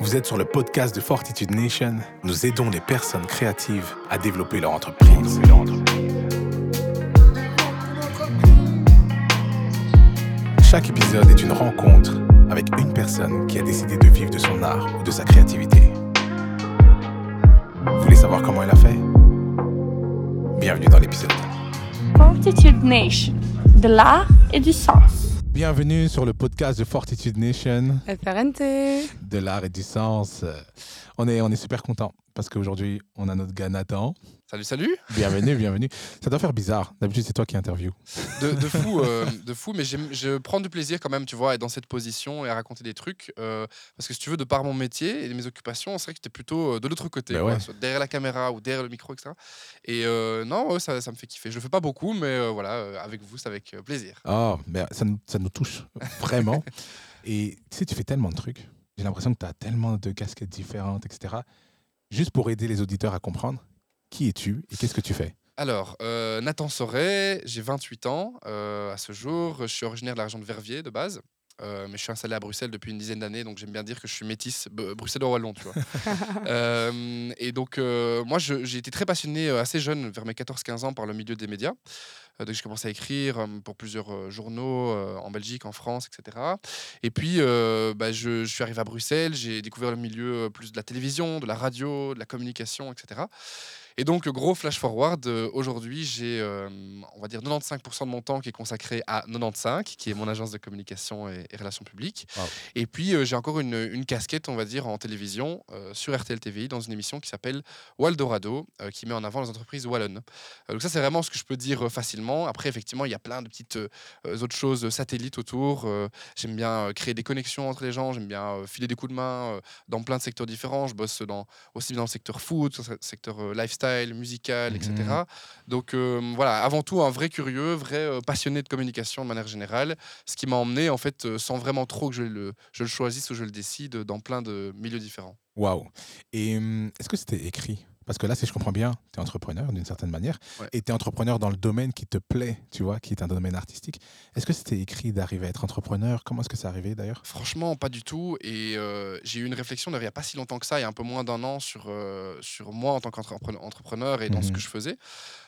Vous êtes sur le podcast de Fortitude Nation. Nous aidons les personnes créatives à développer leur entreprise. Chaque épisode est une rencontre avec une personne qui a décidé de vivre de son art ou de sa créativité. Vous voulez savoir comment elle a fait? Bienvenue dans l'épisode. Fortitude Nation, de l'art et du sens. Bienvenue sur le podcast de Fortitude Nation, FRNT. de l'art et du sens. On est, on est super content parce qu'aujourd'hui, on a notre gars Nathan. Salut, salut Bienvenue, bienvenue. Ça doit faire bizarre. D'habitude, c'est toi qui interview. de, de fou, euh, de fou, mais je prends du plaisir quand même, tu vois, à être dans cette position et à raconter des trucs. euh, parce que si tu veux, de par mon métier et mes occupations, c'est vrai que j'étais plutôt euh, de l'autre côté, quoi, ouais. soit derrière la caméra ou derrière le micro, etc. Et euh, non, ça, ça me fait kiffer. Je le fais pas beaucoup, mais voilà, avec vous, c'est avec plaisir. Oh, mais ça nous, ça nous touche vraiment. et tu sais, tu fais tellement de trucs. J'ai l'impression que tu as tellement de casquettes différentes, etc. Juste pour aider les auditeurs à comprendre, qui es-tu et qu'est-ce que tu fais? Alors, euh, Nathan Soret, j'ai 28 ans euh, à ce jour. Je suis originaire de la région de Verviers de base. Euh, mais je suis installé à Bruxelles depuis une dizaine d'années, donc j'aime bien dire que je suis métisse bruxello-wallon, tu vois. Euh, et donc, euh, moi, j'ai été très passionné assez jeune, vers mes 14-15 ans, par le milieu des médias. Donc, j'ai commencé à écrire pour plusieurs journaux en Belgique, en France, etc. Et puis, bah, je, je suis arrivé à Bruxelles, j'ai découvert le milieu plus de la télévision, de la radio, de la communication, etc. Et donc, gros flash forward, euh, aujourd'hui, j'ai, euh, on va dire, 95% de mon temps qui est consacré à 95, qui est mon agence de communication et, et relations publiques. Wow. Et puis, euh, j'ai encore une, une casquette, on va dire, en télévision, euh, sur RTL TVI, dans une émission qui s'appelle Waldorado, qui met en avant les entreprises wallonnes. Donc ça, c'est vraiment ce que je peux dire facilement. Après, effectivement, il y a plein de petites autres choses satellites autour. J'aime bien créer des connexions entre les gens, j'aime bien filer des coups de main dans plein de secteurs différents. Je bosse dans, aussi dans le secteur food, dans le secteur euh, lifestyle, musical, etc. Mhm. Donc euh, voilà, avant tout, un vrai curieux, vrai euh, passionné de communication de manière générale, ce qui m'a emmené, en fait, euh, sans vraiment trop que je le, je le choisisse ou je le décide, dans plein de milieux différents. Waouh Et hum, est-ce que c'était écrit? Parce que là, si je comprends bien, tu es entrepreneur d'une certaine manière Ouais. et tu es entrepreneur dans le domaine qui te plaît, tu vois, qui est un domaine artistique. Est-ce que c'était écrit d'arriver à être entrepreneur? Comment est-ce que c'est arrivé d'ailleurs? Franchement, pas du tout. Et euh, j'ai eu une réflexion il n'y a pas si longtemps que ça, il y a un peu moins d'un an, sur, euh, sur moi en tant qu'entrepreneur et dans ce Mhm. que je faisais.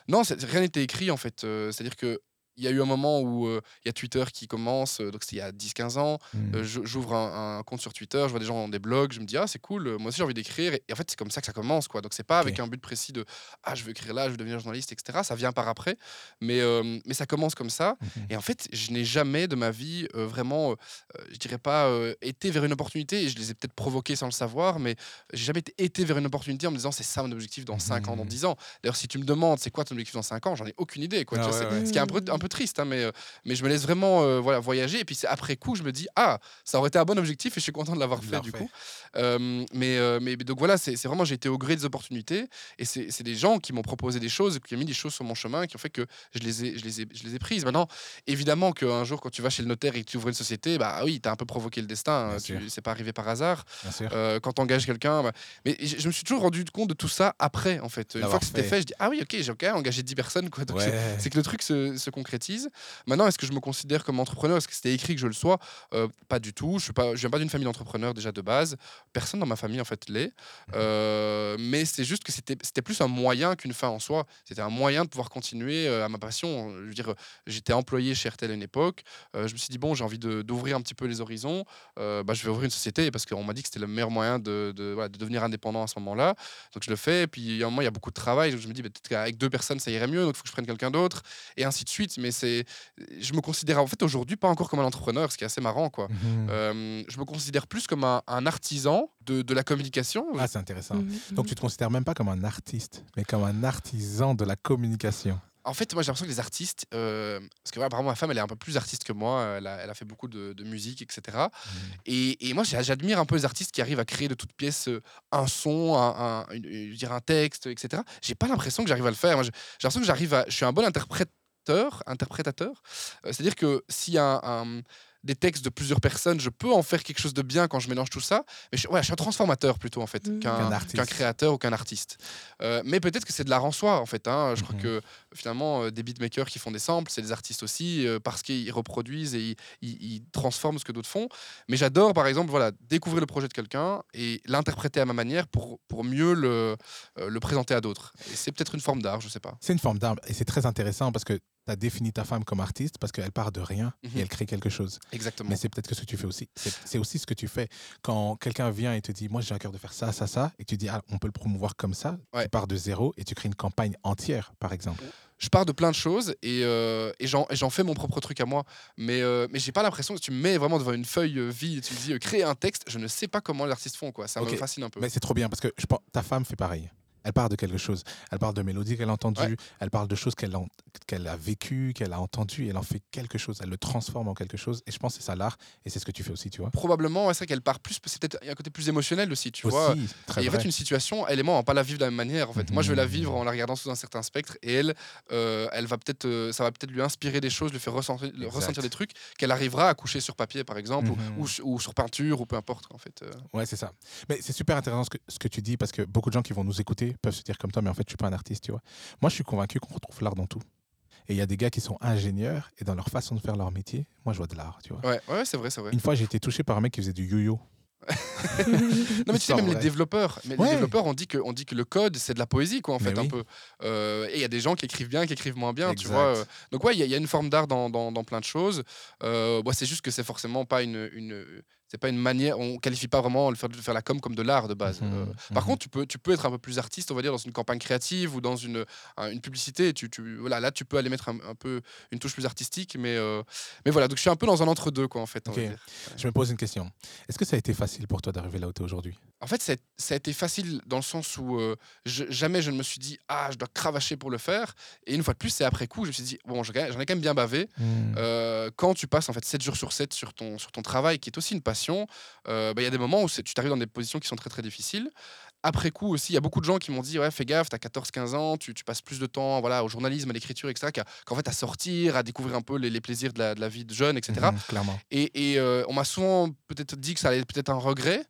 Non, rien n'était écrit en fait. Euh, C'est-à-dire que. Il y a eu un moment où euh, il y a Twitter qui commence, euh, donc c'était il y a 10-15 ans. Euh, je- J'ouvre un, un compte sur Twitter, je vois des gens dans des blogs, je me dis ah c'est cool, moi aussi j'ai envie d'écrire. Et, et en fait c'est comme ça que ça commence quoi. Donc c'est pas avec un but précis de ah je veux écrire là, je veux devenir journaliste, etc. Ça vient par après, mais mais ça commence comme ça. Mhm. Et en fait je n'ai jamais de ma vie vraiment, je dirais pas été vers une opportunité. Et je les ai peut-être provoqués sans le savoir, mais j'ai jamais été, vers une opportunité en me disant c'est ça mon objectif dans 5 ans, dans Mhm. 10 ans. D'ailleurs si tu me demandes c'est quoi ton objectif dans 5 ans, j'en ai aucune idée quoi. Ah Tu vois, ouais, c'est- ouais. Ce qui est un peu, un peu triste, hein, mais euh, mais je me laisse vraiment euh, voilà, voyager. Et puis c'est après coup, je me dis, ah, ça aurait été un bon objectif et je suis content de l'avoir fait du fait. coup. Euh, mais, mais donc voilà, c'est vraiment, j'ai été au gré des opportunités et c'est des gens qui m'ont proposé des choses, qui ont mis des choses sur mon chemin, qui ont fait que je les ai, je les ai, je les ai prises. Maintenant, évidemment qu'un jour, quand tu vas chez le notaire et que tu ouvres une société, bah oui, tu as un peu provoqué le destin. Hein, C'est pas arrivé par hasard. Euh, quand tu engages quelqu'un. bah, Mais je, je me suis toujours rendu compte de tout ça après, en fait. Une fois que c'était fait. je dis, ah oui, ok, j'ai même engagé 10 personnes. Quoi. Donc, c'est- Ouais. c'est que le truc se, se concrétise. Maintenant, est-ce que je me considère comme entrepreneur? Est-ce que c'était écrit que je le sois? Euh, Pas du tout. Je je viens pas d'une famille d'entrepreneurs déjà de base. Personne dans ma famille en fait l'est. Euh, mais c'est juste que c'était plus un moyen qu'une fin en soi. C'était un moyen de pouvoir continuer euh, à ma passion. Je veux dire, j'étais employé chez RTL à une époque. Euh, je me suis dit bon, j'ai envie d'ouvrir un petit peu les horizons. Bah, je vais ouvrir une société parce qu'on m'a dit que c'était le meilleur moyen de, de, voilà, de devenir indépendant à ce moment-là. Donc je le fais. Et puis il y a un moment, il y a beaucoup de travail. Donc, je me dis bah, peut-être qu'avec deux personnes, ça irait mieux. Donc il faut que je prenne quelqu'un d'autre et ainsi de suite. Mais c'est, je me considère en fait aujourd'hui pas encore comme un entrepreneur, ce qui est assez marrant, quoi. Mhm. Euh, je me considère plus comme un, un artisan de, de la communication. Ah, c'est intéressant. Mhm. Donc tu te considères même pas comme un artiste, mais comme un artisan de la communication. En fait, moi j'ai l'impression que les artistes, euh, parce que voilà, apparemment ma femme elle est un peu plus artiste que moi, elle a, elle a fait beaucoup de, de musique, etc. Et, et moi j'a- j'admire un peu les artistes qui arrivent à créer de toutes pièces euh, un son, un, un- un texte, etc. J'ai pas l'impression que j'arrive à le faire. J'ai l'impression que j'arrive à, je suis un bon interprétateur, interprétateur. Euh, C'est-à-dire que s'il y a un- un- des textes de plusieurs personnes, je peux en faire quelque chose de bien quand je mélange tout ça. Mais je, ouais, je suis un transformateur plutôt en fait Mm. qu'un créateur ou qu'un artiste. Euh, mais peut-être que c'est de l'art en soi en fait. hein. Je crois Mhm. que finalement euh, des beatmakers qui font des samples, c'est des artistes aussi euh, parce qu'ils reproduisent et ils, ils- ils transforment ce que d'autres font. Mais j'adore par exemple voilà découvrir le projet de quelqu'un et l'interpréter à ma manière pour pour mieux le euh, le présenter à d'autres. Et c'est peut-être une forme d'art, je sais pas. C'est une forme d'arme et c'est très intéressant parce que tu as défini ta femme comme artiste parce qu'elle part de rien Mhm. et elle crée quelque chose. Exactement. Mais c'est peut-être que ce que tu fais aussi. C'est aussi ce que tu fais quand quelqu'un vient et te dit Moi, j'ai un cœur de faire ça, ça, ça, et tu dis Ah, on peut le promouvoir comme ça. Ouais. Tu pars de zéro et tu crées une campagne entière, par exemple. je pars de plein de choses et, euh, et j'en fais mon propre truc à moi. Mais, euh, mais j'ai pas l'impression que tu me mets vraiment devant une feuille euh, vide et tu me dis euh, créer un texte. Je ne sais pas comment les artistes font. Quoi. Ça me fascine un peu. Mais c'est trop bien parce que je pense, ta femme fait pareil. Elle part de quelque chose. Elle parle de mélodies qu'elle a entendues. Ouais. Elle parle de choses qu'elle a, qu'elle a vécues, qu'elle a entendues. Et elle en fait quelque chose. Elle le transforme en quelque chose. Et je pense que c'est ça l'art. Et c'est ce que tu fais aussi, tu vois. Probablement, ouais, c'est vrai qu'elle part plus. C'est peut-être un côté plus émotionnel aussi, tu vois. aussi, très Et en vrai. fait, une situation, elle et moi, on va pas la vivre de la même manière. En fait, moi, je vais la vivre en la regardant sous un certain spectre, et elle, euh, elle va peut-être, euh, ça va peut-être lui inspirer des choses, lui faire ressentir, le- Exact. ressentir des trucs qu'elle arrivera à coucher sur papier, par exemple, ou- Mhm. ou, su- ou sur peinture, ou peu importe. En fait, euh. Ouais, c'est ça. Mais c'est super intéressant ce que, ce que tu dis parce que beaucoup de gens qui vont nous écouter peuvent se dire comme toi, mais en fait, je suis pas un artiste, tu vois. Moi, je suis convaincu qu'on retrouve l'art dans tout. Et il y a des gars qui sont ingénieurs et dans leur façon de faire leur métier, moi, je vois de l'art, tu vois. ouais, ouais, c'est vrai, c'est vrai. Une fois, j'ai été touché par un mec qui faisait du yo-yo. Non mais tu sais même les développeurs, mais Ouais. les développeurs on dit que on dit que le code c'est de la poésie quoi en Mais fait un peu. Euh, et il y a des gens qui écrivent bien, qui écrivent moins bien, tu vois. euh. Donc ouais il y, a- il y a une forme d'art dans, dans, dans plein de choses. Euh, bon, c'est juste que c'est forcément pas une, une c'est pas une manière, on qualifie pas vraiment le faire, de faire la com comme de l'art de base. Mhm, Euh, Par mhm. contre tu peux tu peux être un peu plus artiste on va dire dans une campagne créative ou dans une un- une publicité. Tu, tu voilà là tu peux aller mettre un, un peu une touche plus artistique mais euh, mais voilà donc je suis un peu dans un entre deux quoi en fait. on va Ok. dire. Je me pose une question. Est-ce que ça a été facile pour toi d'arriver là où tu es aujourd'hui? En fait, ça a- ça a été facile dans le sens où euh, je- jamais je ne me suis dit ah je dois cravacher pour le faire. Et une fois de plus, c'est après coup, je me suis dit bon, j'en ai quand même bien bavé. Quand tu passes en fait 7 jours sur 7 sur ton, sur ton travail, qui est aussi une passion, euh, bah, il y a des moments où tu t'arrives dans des positions qui sont très très difficiles. Après coup aussi, il y a beaucoup de gens qui m'ont dit ouais fais gaffe, t'as 14-15 ans, tu, tu passes plus de temps voilà au journalisme, à l'écriture, etc. qu'en fait à sortir, à découvrir un peu les, les plaisirs de la, de la vie de jeune, etc. Clairement. Et, et, euh, on m'a souvent peut-être dit que ça allait être peut-être un regret.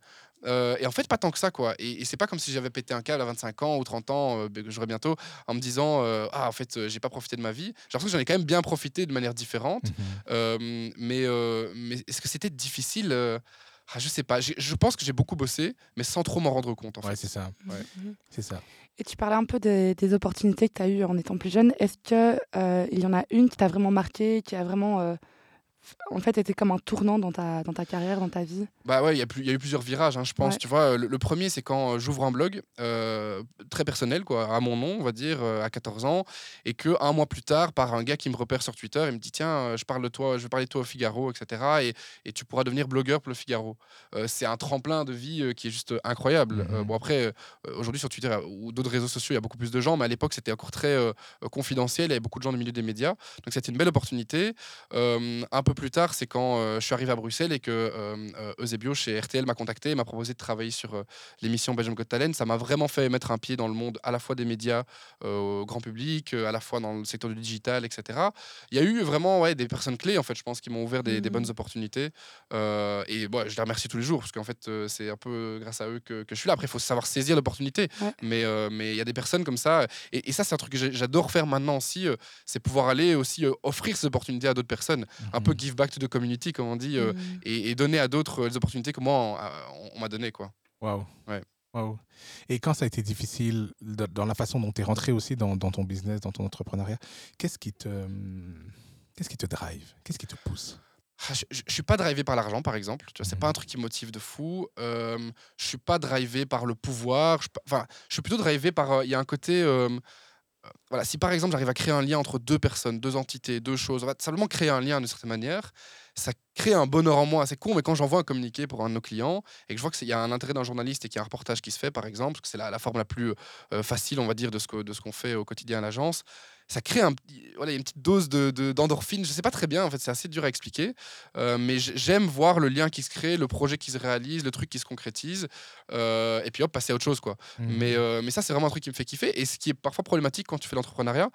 Euh, et en fait, pas tant que ça, quoi. Et, et c'est pas comme si j'avais pété un câble à 25 ans ou 30 ans, euh, que j'aurais bientôt, en me disant euh, Ah, en fait, euh, j'ai pas profité de ma vie. J'ai l'impression que j'en ai quand même bien profité de manière différente. Euh, mais euh, mais est-ce que c'était difficile euh, ah, Je sais pas. J'ai- Je pense que j'ai beaucoup bossé, mais sans trop m'en rendre compte, en Ouais, fait. c'est ça. Ouais. Mhm. C'est ça. Et tu parlais un peu des, des opportunités que tu as eues en étant plus jeune. Est-ce que euh, il y en a une qui t'a vraiment marqué, qui a vraiment euh, en fait été comme un tournant dans ta, dans ta carrière, dans ta vie Bah ouais, il y, a y eu plusieurs virages, hein, je pense. Ouais. Tu vois, euh, le, le premier, c'est quand euh, j'ouvre un blog euh, très personnel, quoi, à mon nom, on va dire, euh, à 14 ans, et que un mois plus tard, par un gars qui me repère sur Twitter, il me dit tiens, je parle de toi, je vais parler de toi au Figaro, etc. Et, et tu pourras devenir blogueur pour le Figaro. Euh, c'est un tremplin de vie qui est juste incroyable. Euh, Mhm. bon après, euh, aujourd'hui sur Twitter ou d'autres réseaux sociaux, il y a beaucoup plus de gens, mais à l'époque, c'était encore très confidentiel. Il y avait beaucoup de gens du milieu des médias, donc c'était une belle opportunité. Euh, un peu plus tard, c'est quand euh, je suis arrivé à Bruxelles et que euh, euh, Eusebio chez RTL m'a contacté et m'a proposé de travailler sur euh, l'émission Belgium Got Talent. Ça m'a vraiment fait mettre un pied dans le monde à la fois des médias au grand public, à la fois dans le secteur du digital, etc. Il y a eu vraiment ouais, des personnes clés, en fait, je pense, qui m'ont ouvert des, des Mhm. bonnes opportunités. Et bon, je les remercie tous les jours parce qu'en fait, c'est un peu grâce à eux que, que je suis là. Après, il faut savoir saisir l'opportunité. Ouais. Mais mais il y a des personnes comme ça. Et, et ça, c'est un truc que j'adore faire maintenant aussi. c'est pouvoir aller aussi offrir ces opportunités à d'autres personnes un peu Mhm. Give back to the community, comme on dit, euh, Mhm. et, et donner à d'autres euh, les opportunités que moi, on, on m'a donné. Quoi. Waouh. Ouais. Waouh. Et quand ça a été difficile, dans la façon dont tu es rentré aussi dans, dans ton business, dans ton entrepreneuriat, qu'est-ce qui te, qu'est-ce qui te drive? Qu'est-ce qui te pousse? Ah, Je, je suis pas drivé par l'argent, par exemple. Tu vois, c'est pas un truc qui me motive de fou. Euh, je suis pas drivé par le pouvoir. Je, enfin, je suis plutôt drivé par. euh, Il y a un côté. euh, euh, voilà, si par exemple j'arrive à créer un lien entre deux personnes, deux entités, deux choses, va simplement créer un lien d'une certaine manière, ça crée un bonheur en moi. C'est con, mais quand j'envoie un communiqué pour un de nos clients et que je vois qu'il y a un intérêt d'un journaliste et qu'il y a un reportage qui se fait, par exemple, parce que c'est la, forme la plus euh, facile, on va dire, de ce qu'on fait au quotidien à l'agence, ça crée un, petit- voilà, une petite dose de, de- d'endorphine. Je sais pas très bien, en fait, c'est assez dur à expliquer. Euh, mais j'aime voir le lien qui se crée, le projet qui se réalise, le truc qui se concrétise. euh, et puis hop, passer à autre chose, quoi. Mhm. Mais, euh, mais ça, c'est vraiment un truc qui me fait kiffer. Et ce qui est parfois problématique quand tu fais l'entrepreneuriat,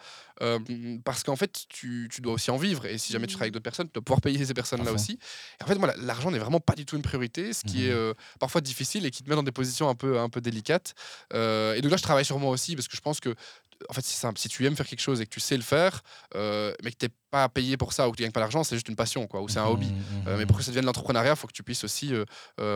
parce qu'en fait, tu, tu dois aussi en vivre. Et si jamais tu travailles avec d'autres personnes, tu dois pouvoir payer ces personnes-là aussi. Et en fait, moi, la- l'argent n'est vraiment pas du tout une priorité, ce qui est euh, parfois difficile et qui te met dans des positions un peu, un peu délicates. Et donc là, je travaille sur moi aussi, parce que je pense que, en fait, c'est simple. Si tu aimes faire quelque chose et que tu sais le faire, euh, mais que tu n'es pas payé pour ça ou que tu gagnes pas l'argent, c'est juste une passion, quoi, ou c'est un hobby. Mhm, Euh, mais mhm. pour que ça devienne l'entrepreneuriat, il faut que tu puisses aussi euh,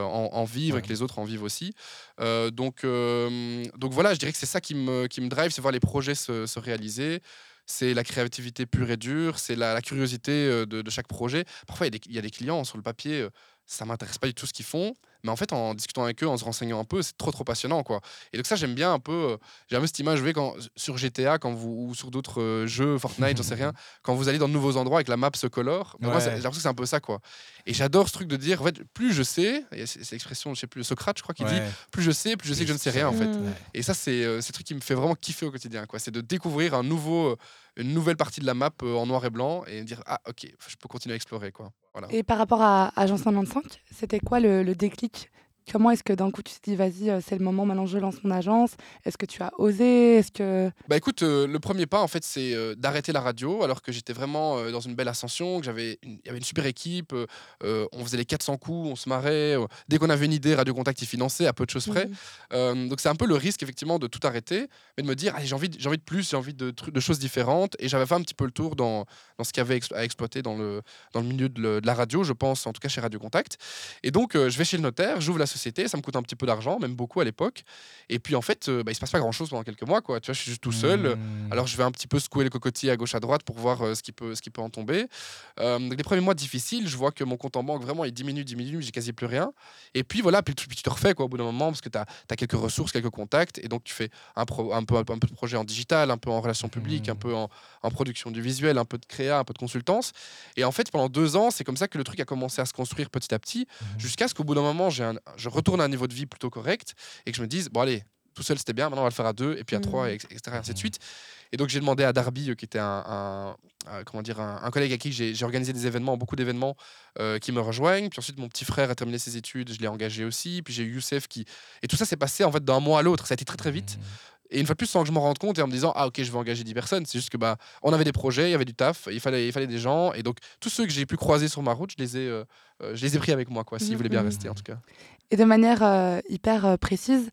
en, en vivre et que les autres en vivent aussi. Donc, donc voilà, je dirais que c'est ça qui me, qui me drive, c'est voir les projets se, se réaliser. C'est la créativité pure et dure, c'est la, la curiosité de, de chaque projet. Parfois, il y, a des- il y a des clients sur le papier, ça m'intéresse pas du tout ce qu'ils font, mais en fait, en discutant avec eux, en se renseignant un peu, c'est trop trop passionnant, quoi. Et donc ça, j'aime bien un peu. euh, J'ai un peu cette image, vous voyez, quand sur GTA, quand vous ou sur d'autres euh, jeux, Fortnite, j'en sais rien, quand vous allez dans de nouveaux endroits et que la map se colore, moi, j'ai l'impression que c'est un peu ça, quoi. Et j'adore ce truc de dire, en fait, plus je sais, et c'est l'expression, je sais plus, Socrate, je crois, qui dit, plus je sais, plus je sais que je ne sais rien, en fait. Mm. Ouais. Et ça, c'est euh, c'est le truc qui me fait vraiment kiffer au quotidien, quoi. C'est de découvrir un nouveau, une nouvelle partie de la map en noir et blanc et dire, ah, ok, je peux continuer à explorer, quoi. Voilà. Et par rapport à Agence 95, c'était quoi le, le déclic politique Comment est-ce que d'un coup tu te dis vas-y euh, c'est le moment maintenant je lance mon agence Est-ce que tu as osé? Est-ce que Bah écoute, euh, le premier pas en fait c'est euh, d'arrêter la radio alors que j'étais vraiment euh, dans une belle ascension, que j'avais une- il y avait une super équipe, on faisait les 400 coups, on se marrait, dès qu'on avait une idée, Radio Contact y finançait à peu de choses près. Mhm. Donc c'est un peu le risque effectivement de tout arrêter, mais de me dire allez j'ai envie, de- j'ai envie de plus, j'ai envie de, de choses différentes et j'avais fait un petit peu le tour dans, dans ce qu'il y avait à exploiter dans le, dans le milieu de, le- de la radio, je pense en tout cas chez Radio Contact. Et donc je vais chez le notaire, j'ouvre la société, ça me coûte un petit peu d'argent, même beaucoup à l'époque. Et puis en fait euh, bah, il se passe pas grand chose pendant quelques mois quoi, tu vois je suis juste tout seul. Mhm. Alors je vais un petit peu secouer le cocotier à gauche à droite pour voir euh, ce, qui peut, ce qui peut en tomber. Euh, donc les premiers mois difficiles, je vois que mon compte en banque vraiment il diminue, diminue, j'ai quasi plus rien. Et puis voilà, puis, tu- puis tu te refais quoi, au bout d'un moment parce que tu as, quelques ressources, quelques contacts et donc tu fais un, pro- un, peu, un peu de projet en digital, un peu en relations publiques, un Mhm. peu en, en production du visuel, un peu de créa, un peu de consultance. Et en fait pendant deux ans, c'est comme ça que le truc a commencé à se construire petit à petit Mhm. jusqu'à ce qu'au bout d'un moment, j'ai un- je retourne à un niveau de vie plutôt correct et que je me dise, bon allez, tout seul c'était bien, maintenant on va le faire à deux, et puis à trois, et etc. et ainsi de suite. Et donc j'ai demandé à Darby, euh, qui était un, un- un- comment dire, un, un collègue à qui j'ai organisé des événements, beaucoup d'événements, euh, qui me rejoignent. Puis ensuite mon petit frère a terminé ses études, je l'ai engagé aussi. Puis j'ai eu Youssef qui... Et tout ça s'est passé en fait d'un mois à l'autre, ça a été très très vite. Mhm. Et une fois de plus, sans que je m'en rende compte et en me disant, ah ok, je vais engager 10 personnes, c'est juste que bah, on avait des projets, il y avait du taf, il fallait, il fallait des gens. Et donc tous ceux que j'ai pu croiser sur ma route, je les ai, euh, je les ai pris avec moi, quoi, s'ils Mhm. voulaient bien rester en tout cas. Et de manière euh, hyper euh, précise,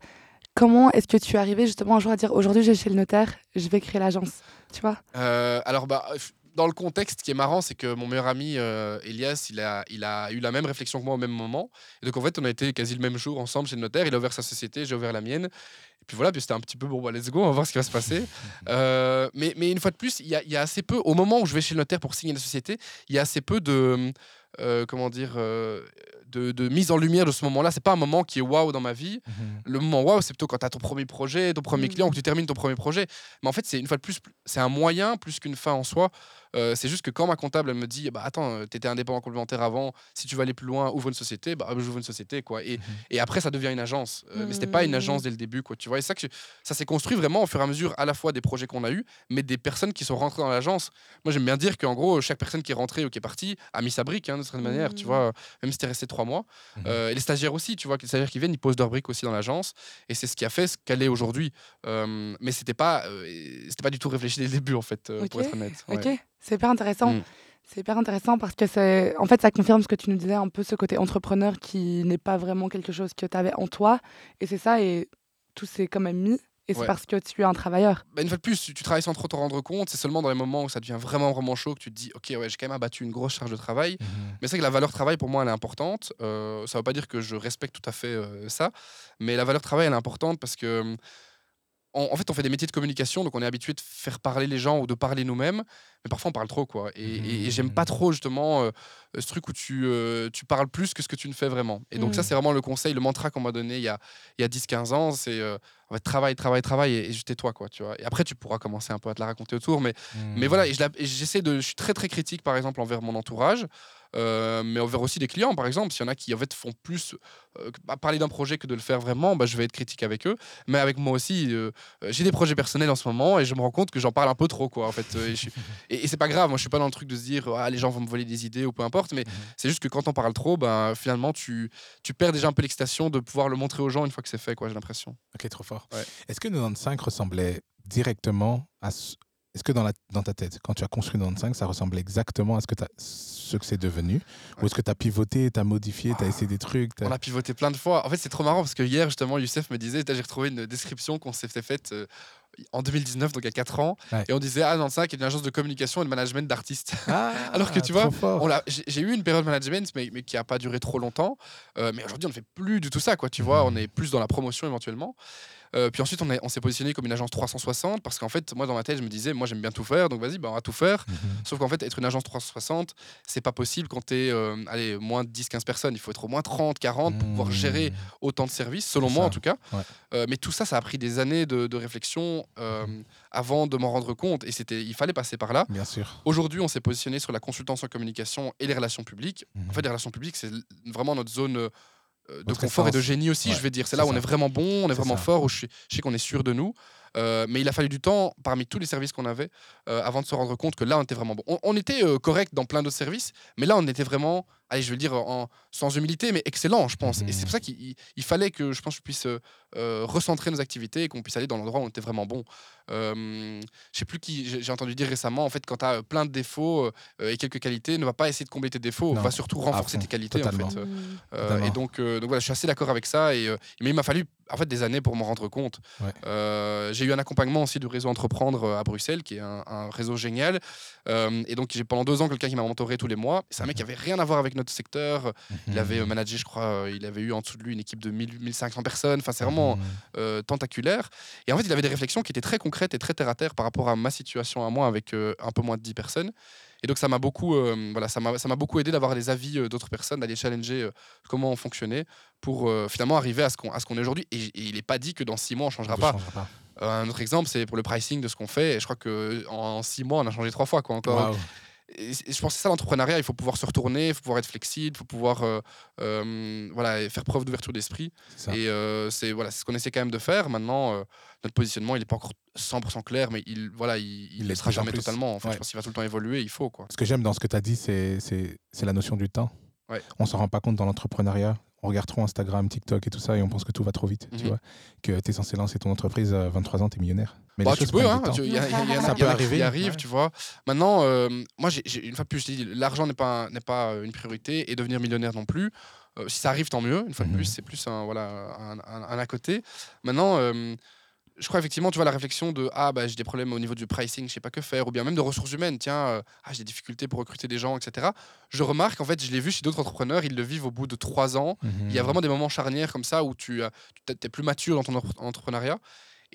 comment est-ce que tu es arrivé justement un jour à dire aujourd'hui j'ai chez le notaire, je vais créer l'agence Tu vois? Euh, alors, bah, dans le contexte, ce qui est marrant, c'est que mon meilleur ami euh, Elias, il a, il a eu la même réflexion que moi au même moment. Et donc, en fait, on a été quasi le même jour ensemble chez le notaire. Il a ouvert sa société, j'ai ouvert la mienne. Et puis voilà, puis c'était un petit peu bon, bah, let's go, on va voir ce qui va se passer. Euh, mais, mais une fois de plus, il y a, il y a assez peu, au moment où je vais chez le notaire pour signer la société, il y a assez peu de. euh, comment dire euh, de, de mise en lumière de ce moment-là. C'est pas un moment qui est waouh dans ma vie Mhm. le moment waouh, c'est plutôt quand tu as ton premier projet, ton premier Mm. client, que tu termines ton premier projet. Mais en fait, c'est une fois de plus, c'est un moyen plus qu'une fin en soi. Euh, c'est juste que quand ma comptable elle me dit, bah attends, tu étais indépendant complémentaire avant, si tu veux aller plus loin, ouvre une société, bah j'ouvre une société quoi. Et, Mhm. et après, ça devient une agence. Euh, Mais c'était pas une agence dès le début quoi. Tu vois, et ça que ça s'est construit vraiment au fur et à mesure à la fois des projets qu'on a eu, mais des personnes qui sont rentrées dans l'agence. Moi, j'aime bien dire qu'en gros, chaque personne qui est rentrée ou qui est partie a mis sa brique hein, de certaine manière. Tu Mm. vois, même si t'es resté trois mois. Euh, et les stagiaires aussi, tu vois, les stagiaires qui viennent, ils posent leur brique aussi dans l'agence. Et c'est ce qui a fait ce qu'elle est aujourd'hui. Euh, mais c'était pas, euh, c'était pas du tout réfléchi dès le début, en fait, euh, pour être honnête. Ouais. C'est hyper intéressant. Mm. C'est hyper intéressant parce que c'est, en fait, ça confirme ce que tu nous disais un peu ce côté entrepreneur qui n'est pas vraiment quelque chose que tu avais en toi. Et c'est ça, et tout s'est quand même mis. Et c'est Ouais. parce que tu es un travailleur. Bah, une fois de plus, tu, tu travailles sans trop te rendre compte. C'est seulement dans les moments où ça devient vraiment, vraiment chaud que tu te dis, ok, ouais, j'ai quand même abattu une grosse charge de travail. Mhm. Mais c'est que la valeur travail, pour moi, elle est importante. Euh, ça ne veut pas dire que je respecte tout à fait euh, ça. Mais la valeur travail, elle est importante parce que. En, fait, on fait des métiers de communication, donc on est habitué de faire parler les gens ou de parler nous-mêmes, mais parfois on parle trop, quoi. Et, et- et j'aime pas trop justement euh, ce truc où tu, euh, tu parles plus que ce que tu ne fais vraiment. Et donc ça, c'est vraiment le conseil, le mantra qu'on m'a donné il y a, il y a 10-15 ans, c'est euh, en fait, travail, travail, travail, et, et juste tais-toi, quoi, tu vois. Et après, tu pourras commencer un peu à te la raconter autour, mais mais voilà, et je j'essaie de. Je suis très très critique, par exemple, envers mon entourage. Euh, mais on verra aussi des clients, par exemple. S'il y en a qui en fait font plus euh, bah, parler d'un projet que de le faire vraiment, bah, je vais être critique avec eux. Mais avec moi aussi, euh, j'ai des projets personnels en ce moment et je me rends compte que j'en parle un peu trop, quoi. En fait, Euh, et, suis- et- et c'est pas grave. Moi, je suis pas dans le truc de se dire ah, les gens vont me voler des idées ou peu importe. Mais Mhm. c'est juste que quand on parle trop, ben finalement, tu, tu perds déjà un peu l'excitation de pouvoir le montrer aux gens une fois que c'est fait, quoi. J'ai l'impression. Ok, trop fort. Ouais. Est-ce que 95 ressemblait directement à. Est-ce que dans, la, dans ta tête, quand tu as construit 95, ça ressemblait exactement à ce que, t'as- ce que c'est devenu? Ou est-ce que tu as pivoté, tu as modifié, tu as essayé des trucs On a pivoté plein de fois. En fait, c'est trop marrant parce que hier, justement, Youssef me disait, j'ai retrouvé une description qu'on s'était faite euh, en 2019, donc il y a 4 ans. Ouais. Et on disait, ah, 95 est une agence de communication et de management d'artistes. Ah, Alors que tu vois, J'ai j'ai eu une période management, mais, mais qui n'a pas duré trop longtemps. Euh, mais aujourd'hui, on ne fait plus du tout ça, quoi. Tu vois, on est plus dans la promotion éventuellement. Euh, puis ensuite, on, est- on s'est positionné comme une agence 360 parce qu'en fait, moi, dans ma tête, je me disais, moi, j'aime bien tout faire, donc vas-y, bah, on va tout faire. Mhm. Sauf qu'en fait, être une agence 360, c'est pas possible quand tu es allez, moins de 10-15 personnes. Il faut être au moins 30, 40 pour pouvoir Mmh. gérer autant de services, selon moi en tout cas. Ouais. Euh, mais tout ça, ça a pris des années de, de réflexion euh, avant de m'en rendre compte. Et c'était, il fallait passer par là. Bien sûr. Aujourd'hui, on s'est positionné sur la consultance en communication et les relations publiques. Mhm. En fait, les relations publiques, c'est vraiment notre zone euh, de Votre confort et de génie aussi, Ouais, je vais dire. C'est là où on est vraiment bon, on est vraiment ça. fort, où je, sais- je sais qu'on est sûr de nous. Euh, mais il a fallu du temps parmi tous les services qu'on avait euh, avant de se rendre compte que là, on était vraiment bon. On, on était euh, correct dans plein d'autres services, mais là, on était vraiment, allez, je veux dire, en, sans humilité, mais excellent, je pense. Et c'est Mhm. pour ça qu'il il- il fallait que, je pense, je puisse euh, euh, recentrer nos activités et qu'on puisse aller dans l'endroit où on était vraiment bon. Euh, je sais plus qui, j'ai entendu dire récemment, en fait, quand tu as plein de défauts euh, et quelques qualités, ne va pas essayer de combler tes défauts, Non, va surtout renforcer fond, tes qualités, en fait. Euh, Mmh. euh, et donc, euh, donc voilà, je suis assez d'accord avec ça. Et, euh, mais il m'a fallu en fait des années pour m'en rendre compte. Ouais. Euh, j'ai eu un accompagnement aussi du réseau Entreprendre euh, à Bruxelles, qui est un, un réseau génial. Euh, et donc j'ai pendant deux ans quelqu'un qui m'a mentoré tous les mois. C'est un mec qui avait rien à voir avec notre secteur. Il avait euh, Mhm. managé, je crois, euh, il avait eu en dessous de lui une équipe de 1000, 1500 personnes. Enfin, c'est vraiment Mhm. euh, tentaculaire. Et en fait, il avait des réflexions qui étaient très concrètes et très terre à terre par rapport à ma situation à moi avec euh, un peu moins de 10 personnes. Et donc ça m'a beaucoup, euh, voilà, ça m'a ça m'a beaucoup aidé d'avoir les avis d'autres personnes, d'aller challenger comment on fonctionnait pour finalement arriver à ce qu'on à ce qu'on est aujourd'hui. Et, et il n'est pas dit que dans six mois on changera pas. changera pas. Un autre exemple, c'est pour le pricing de ce qu'on fait. Et je crois que en six mois on a changé trois fois quoi encore. Et je pense que c'est ça l'entrepreneuriat. Il faut pouvoir se retourner, il faut pouvoir être flexible, il faut pouvoir euh, euh, voilà, faire preuve d'ouverture d'esprit. Et euh, c'est voilà, ce qu'on essaie quand même de faire. Maintenant, notre positionnement, il n'est pas encore 100% clair, mais il voilà, il, il, Il sera jamais totalement. En fait, Ouais. je pense qu'il va tout le temps évoluer. Il faut quoi. Ce que j'aime dans ce que tu as dit, c'est la notion du temps. Ouais. On s'en rend pas compte dans l'entrepreneuriat. On regarde trop Instagram, TikTok et tout ça et on pense que tout va trop vite. Tu Mhm. vois que tu es censé lancer ton entreprise à 23 ans, tu es millionnaire. Mais Bah, tu peux, hein, tu- y, a- y a- Ça y peut qui arriver, arrivent, ouais. tu vois. Maintenant, euh, moi, j'ai, une fois de plus, je dit, l'argent n'est pas, pas euh, une priorité et devenir millionnaire non plus. Euh, si ça arrive, tant mieux. Une fois de Mhm. plus, c'est plus un, voilà, un, un- un à côté. Maintenant, euh, je crois effectivement, tu vois, la réflexion de ah, bah, j'ai des problèmes au niveau du pricing, je sais pas que faire, ou bien même de ressources humaines, tiens, euh, ah, j'ai des difficultés pour recruter des gens, etc. Je remarque, en fait, je l'ai vu chez d'autres entrepreneurs, ils le vivent au bout de trois ans. Il y a vraiment des moments charnières comme ça où tu es plus mature dans ton entre- entrepreneuriat.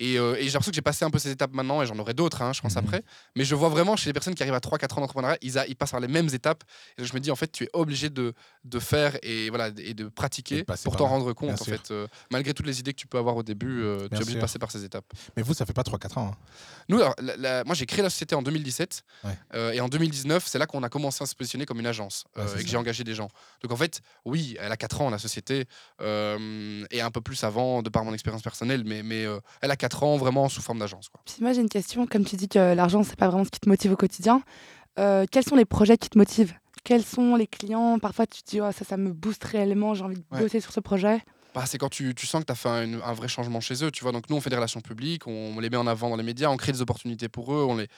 Et, euh, et j'ai l'impression que j'ai passé un peu ces étapes maintenant, et j'en aurai d'autres, hein, je pense Mhm. après. Mais je vois vraiment chez les personnes qui arrivent à 3-4 ans d'entrepreneuriat, ils, a- ils passent par les mêmes étapes. Et je me dis, en fait, tu es obligé de, de faire et, voilà, et de pratiquer Et de passer pour t'en rendre compte. bien En sûr. fait, Euh, malgré toutes les idées que tu peux avoir au début, euh, tu es obligé sûr. de passer par ces étapes. Mais vous, ça fait pas 3-4 ans. hein. Nous, alors, la- la- moi, j'ai créé la société en 2017. Ouais. euh, et en 2019, c'est là qu'on a commencé à se positionner comme une agence Ouais, et que j'ai engagé des gens. Donc en fait, oui, elle a 4 ans, la société, et un peu plus avant, de par mon expérience personnelle, mais, mais elle a 4 ans vraiment sous forme d'agence. Puis moi, j'ai une question. Comme tu dis que l'argent, c'est pas vraiment ce qui te motive au quotidien, euh, quels sont les projets qui te motivent? Quels sont les clients? Parfois, tu te dis, oh, ça, ça me booste réellement, j'ai envie de Ouais. bosser sur ce projet. Bah, c'est quand tu, tu sens que tu as fait un, un vrai changement chez eux. Tu vois, donc nous, on fait des relations publiques, on, les met en avant dans les médias, on crée des opportunités pour eux, on les.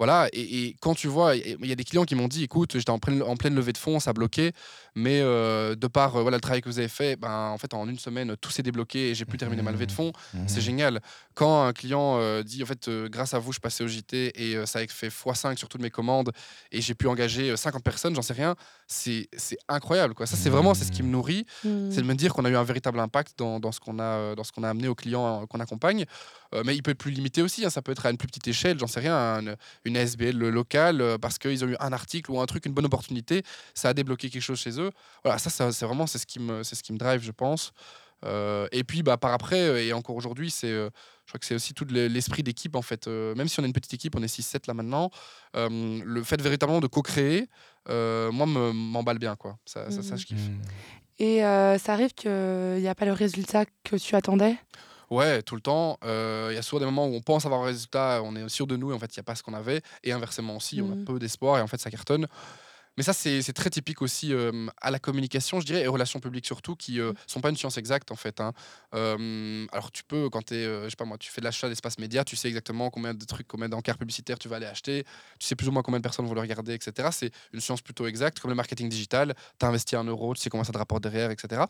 Voilà, et, et quand tu vois, il y a des clients qui m'ont dit, écoute, j'étais en pleine, en pleine levée de fonds, ça bloquait, mais euh, de par euh, voilà, le travail que vous avez fait, ben, en fait, en une semaine, tout s'est débloqué et j'ai pu terminer ma levée de fonds. C'est Mhm. génial. Quand un client euh, dit, en fait, euh, grâce à vous, je passais au JT et euh, ça a fait x5 sur toutes mes commandes et j'ai pu engager euh, 50 personnes, j'en sais rien, c'est c'est incroyable. Quoi. Ça, c'est vraiment c'est ce qui me nourrit Hmm. c'est de me dire qu'on a eu un véritable impact dans, dans ce qu'on a, dans ce qu'on a amené aux clients qu'on accompagne. Euh, mais il peut être plus limité aussi, hein, ça peut être à une plus petite échelle, j'en sais rien, un- une SBL locale, euh, parce qu'ils ont eu un article ou un truc, une bonne opportunité, ça a débloqué quelque chose chez eux. Voilà, ça, ça, c'est vraiment c'est ce qui me, c'est ce qui me drive, je pense. Euh, et puis, bah, par après, et encore aujourd'hui, c'est, euh, je crois que c'est aussi tout le- l'esprit d'équipe, en fait. Euh, même si on est une petite équipe, on est 6-7 là maintenant, euh, le fait véritablement de co-créer, euh, moi, me- m'emballe bien, quoi. Ça, ça, ça, je kiffe. Et euh, ça arrive qu'il n'y a pas le résultat que tu attendais? Ouais, tout le temps. Euh, Il y a souvent des moments où on pense avoir un résultat, on est sûr de nous, et en fait, il n'y a pas ce qu'on avait. Et inversement aussi, on a peu d'espoir, et en fait, ça cartonne. Mais ça, c'est très typique aussi euh, à la communication, je dirais, et aux relations publiques surtout, qui ne Mhm. sont pas une science exacte, en fait. hein. Euh, alors, tu peux, quand tu es, je sais pas moi, tu fais de l'achat d'espace média, tu sais exactement combien de trucs, combien d'encarts publicitaires tu vas aller acheter, tu sais plus ou moins combien de personnes vont le regarder, etc. C'est une science plutôt exacte, comme le marketing digital. Tu as investi un euro, tu sais combien ça te rapporte derrière, etc.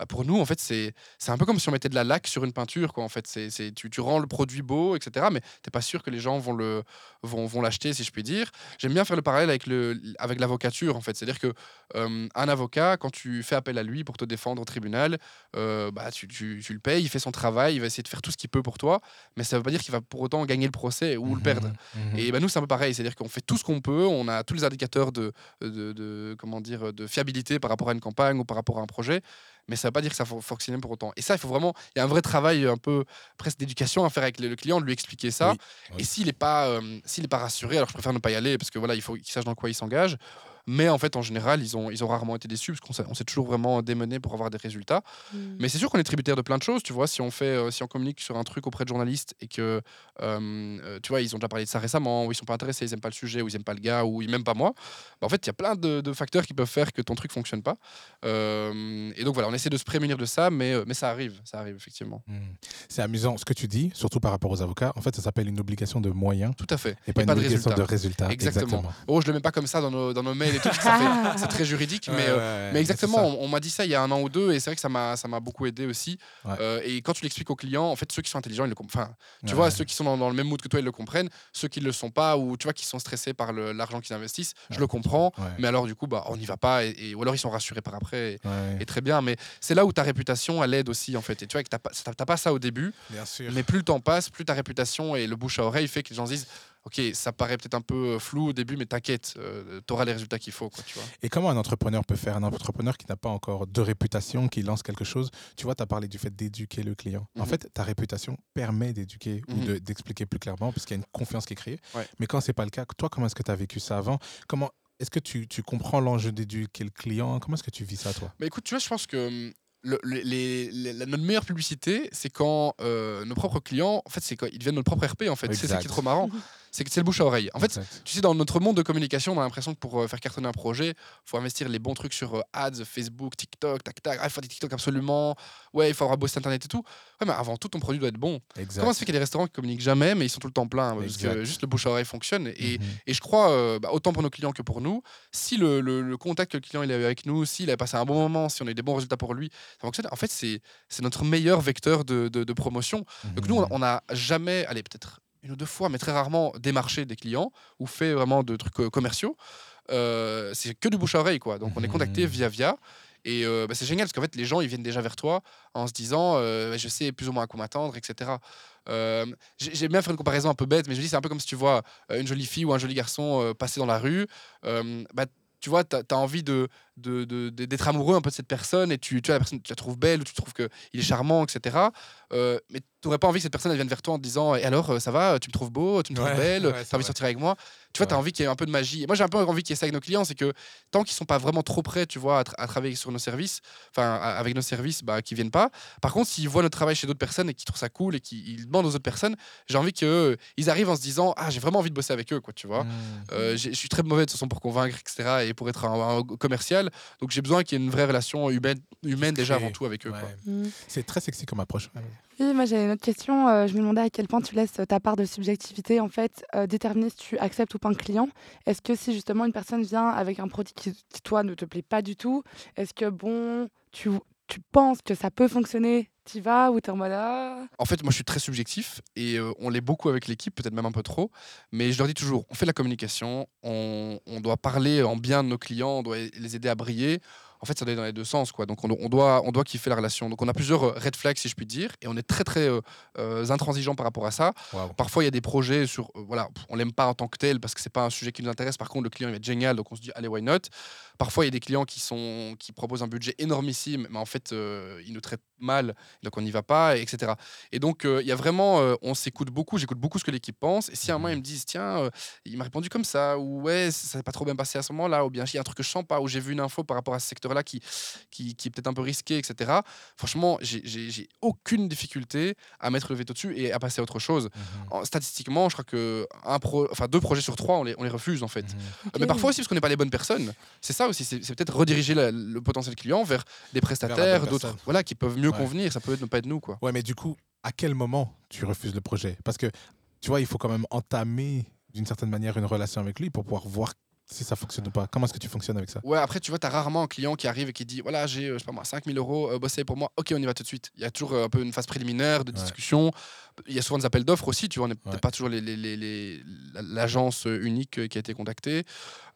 Euh, Pour nous, en fait, c'est un peu comme si on mettait de la laque sur une peinture. Quoi, en fait. c'est tu, tu rends le produit beau, etc. Mais tu n'es pas sûr que les gens vont le vont, vont l'acheter, si je puis dire. J'aime bien faire le parallèle avec le avec l'avocature, en fait. C'est-à-dire que euh, un avocat, quand tu fais appel à lui pour te défendre au tribunal, euh, bah, tu, tu- tu le payes, il fait son travail, il va essayer de faire tout ce qu'il peut pour toi, mais ça ne veut pas dire qu'il va pour autant gagner le procès ou le perdre. Mhm. Et ben nous, c'est un peu pareil, c'est-à-dire qu'on fait tout ce qu'on peut, on a tous les indicateurs de, de, de- comment dire, de fiabilité par rapport à une campagne ou par rapport à un projet, mais ça ne veut pas dire que ça va fonctionner pour autant. Et ça, il faut vraiment, il y a un vrai travail un peu presque d'éducation à faire avec le, le client, de lui expliquer ça. Oui, oui. Et s'il n'est pas, euh, s'il est pas rassuré, alors je préfère ne pas y aller parce que voilà, il faut qu'il sache dans quoi il s'engage. Mais en fait, en général, ils ont, ils ont rarement été déçus parce qu'on s'est, on s'est toujours vraiment démené pour avoir des résultats. Mais c'est sûr qu'on est tributaire de plein de choses, tu vois. Si on fait, euh, si on communique sur un truc auprès de journalistes et que, euh, euh, tu vois, ils ont déjà parlé de ça récemment, ou ils sont pas intéressés, ils aiment pas le sujet, ou ils aiment pas le gars, ou ils m'aiment pas moi. bah, en fait, il y a plein de, de facteurs qui peuvent faire que ton truc fonctionne pas. Euh, et donc voilà, on essaie de se prémunir de ça, mais, euh, mais ça arrive, ça arrive effectivement. Mm. C'est amusant ce que tu dis, surtout par rapport aux avocats. En fait, ça s'appelle une obligation de moyens Tout à fait. et pas Et une pas de obligation de résultat. Exactement. Oh, je le mets pas comme ça dans nos, dans nos mails et tout, fait- c'est très juridique, mais. euh, Mais exactement, on, on m'a dit ça il y a un an ou deux et c'est vrai que ça m'a beaucoup aidé aussi. Ouais. Euh, et quand tu l'expliques aux clients, en fait ceux qui sont intelligents, ils le comprennent. Enfin, tu vois, ceux qui sont dans, dans le même mood que toi, ils le comprennent. Ceux qui ne le sont pas ou tu vois qui sont stressés par l'argent qu'ils investissent, je le comprends. Mais alors du coup, bah on n'y va pas et, et- ou alors ils sont rassurés par après. Et, et très bien, mais c'est là où ta réputation, elle aide aussi en fait. Et tu vois que t'as pas, t'as- t'as pas ça au début, Bien sûr. mais plus le temps passe, plus ta réputation et le bouche à oreille fait que les gens se disent, ok, ça paraît peut-être un peu euh, flou au début, mais t'inquiète, euh, t'auras les résultats qu'il faut, quoi, tu vois. Et comment un entrepreneur peut faire? Un entrepreneur qui n'a pas encore de réputation, qui lance quelque chose, tu vois, tu as parlé du fait d'éduquer le client. En Mhm. fait, ta réputation permet d'éduquer ou Mhm. de- d'expliquer plus clairement, puisqu'il y a une confiance qui est créée. Ouais. Mais quand c'est pas le cas, toi, comment est-ce que tu as vécu ça avant? Comment Est-ce que tu, tu comprends l'enjeu d'éduquer le client? Comment est-ce que tu vis ça, toi? Mais écoute, tu vois, je pense que hum, le- le- les, les- la- notre meilleure publicité, c'est quand euh, nos propres clients, en fait, c'est quand ils deviennent notre propre RP, en fait. C'est ça qui est trop marrant. C'est que c'est le bouche à oreille. En fait, Exact. tu sais, dans notre monde de communication, on a l'impression que pour euh, faire cartonner un projet, il faut investir les bons trucs sur euh, ads, Facebook, TikTok, tac, tac. Ah, il faut des TikTok absolument. Ouais, il faut avoir bossé Internet et tout. Ouais, mais avant tout, ton produit doit être bon. exact. Comment ça fait qu'il y a des restaurants qui communiquent jamais, mais ils sont tout le temps pleins Parce que juste le bouche à oreille fonctionne. Et, Mhm. et je crois, euh, bah, autant pour nos clients que pour nous, si le, le- le contact que le client il a eu avec nous, s'il a passé un bon moment, si on a eu des bons résultats pour lui, ça fonctionne. En fait, c'est notre meilleur vecteur de, de- de promotion. Donc nous, Mhm. on n'a jamais, allez, peut-être une ou deux fois, mais très rarement démarché des clients ou fait vraiment de trucs commerciaux. Euh, c'est que du bouche à oreille, quoi. Donc on est contacté Mhm. via via. Et euh, bah, c'est génial parce qu'en fait, les gens, ils viennent déjà vers toi en se disant, euh, je sais plus ou moins à quoi m'attendre, etc. J'ai- J'aime bien faire une comparaison un peu bête, mais je dis, c'est un peu comme si tu vois une jolie fille ou un joli garçon passer dans la rue. bah, tu vois, tu as, envie de, de- d'être amoureux un peu de cette personne et tu, tu, vois, la personne, tu la trouves belle ou tu trouves qu'il est charmant, etc. Euh, mais tu n'aurais pas envie que cette personne elle vienne vers toi en te disant Et alors, euh, ça va? Tu me trouves beau? Tu me trouves Ouais, belle? ouais, Tu as envie de sortir avec moi? Tu vois, tu as Ouais. envie qu'il y ait un peu de magie. Et moi, j'ai un peu envie qu'il y ait ça avec nos clients c'est que tant qu'ils sont pas vraiment trop prêts, tu vois, à, tra- à travailler sur nos services, enfin, avec nos services, bah, qu'ils viennent pas. Par contre, s'ils voient notre travail chez d'autres personnes et qu'ils trouvent ça cool et qu'ils demandent aux autres personnes, j'ai envie qu'ils arrivent en se disant Ah, j'ai vraiment envie de bosser avec eux, quoi, tu vois. Euh, j'ai- je suis très mauvais de toute façon pour convaincre, etc. et pour être un, un commercial. Donc j'ai besoin qu'il y ait une vraie relation humaine, humaine déjà avant tout avec eux. Ouais. C'est très sexy comme approche. Oui, moi j'avais une autre question. Euh, je me demandais à quel point tu laisses ta part de subjectivité en fait euh, déterminer si tu acceptes ou pas un client. Est-ce que si justement une personne vient avec un produit qui, qui, toi ne te plaît pas du tout, est-ce que bon tu, tu penses que ça peut fonctionner, t'y vas ou t'es en mode ah? En fait, moi je suis très subjectif et euh, on l'est beaucoup avec l'équipe, peut-être même un peu trop. Mais je leur dis toujours on fait la communication, on, on doit parler en bien de nos clients, on doit les aider à briller. En fait, ça doit aller dans les deux sens. Quoi. Donc, on, on doit, on doit kiffer la relation. Donc, on a plusieurs euh, red flags, si je puis dire, et on est très, très euh, euh, intransigeant par rapport à ça. Parfois, il y a des projets sur. euh, voilà, on l'aime pas en tant que tel parce que c'est pas un sujet qui nous intéresse. Par contre, le client il va être génial, donc on se dit allez, why not? Parfois, il y a des clients qui, sont, qui proposent un budget énormissime, mais en fait, euh, ils nous traitent mal, donc on n'y va pas, etc. Et donc, euh, il y a vraiment, euh, on s'écoute beaucoup, j'écoute beaucoup ce que l'équipe pense. Et si à un moment, ils me disent, tiens, euh, il m'a répondu comme ça, ou ouais, ça s'est pas trop bien passé à ce moment-là, ou bien il y a un truc que je sens pas, ou j'ai vu une info par rapport à ce secteur-là qui, qui, qui est peut-être un peu risqué, etc. Franchement, j'ai- aucune difficulté à mettre le veto dessus et à passer à autre chose. Mhm. En- statistiquement, je crois que un pro, enfin, deux projets sur trois, on les, on les refuse en fait. Mhm. Euh, Mais parfois aussi parce qu'on n'est pas les bonnes personnes. C'est ça aussi, c'est peut-être rediriger la- le potentiel client vers des prestataires, d'autres voilà, qui peuvent mieux Ouais. convenir. Ça peut ne pas être nous. quoi. Ouais, mais du coup, à quel moment tu refuses le projet? Parce que, tu vois, il faut quand même entamer d'une certaine manière une relation avec lui pour pouvoir voir si ça fonctionne ou pas. Comment est-ce que tu fonctionnes avec ça? Ouais, après, tu vois, tu as rarement un client qui arrive et qui dit voilà, j'ai, euh, je sais pas moi, 5000 euros, euh, bossez pour moi, ok, on y va tout de suite. Il y a toujours euh, un peu une phase préliminaire de Ouais. discussion. Il y a souvent des appels d'offres aussi, tu vois, on n'est Ouais. pas toujours les- les- les- les- la- l'agence euh, unique qui a été contactée.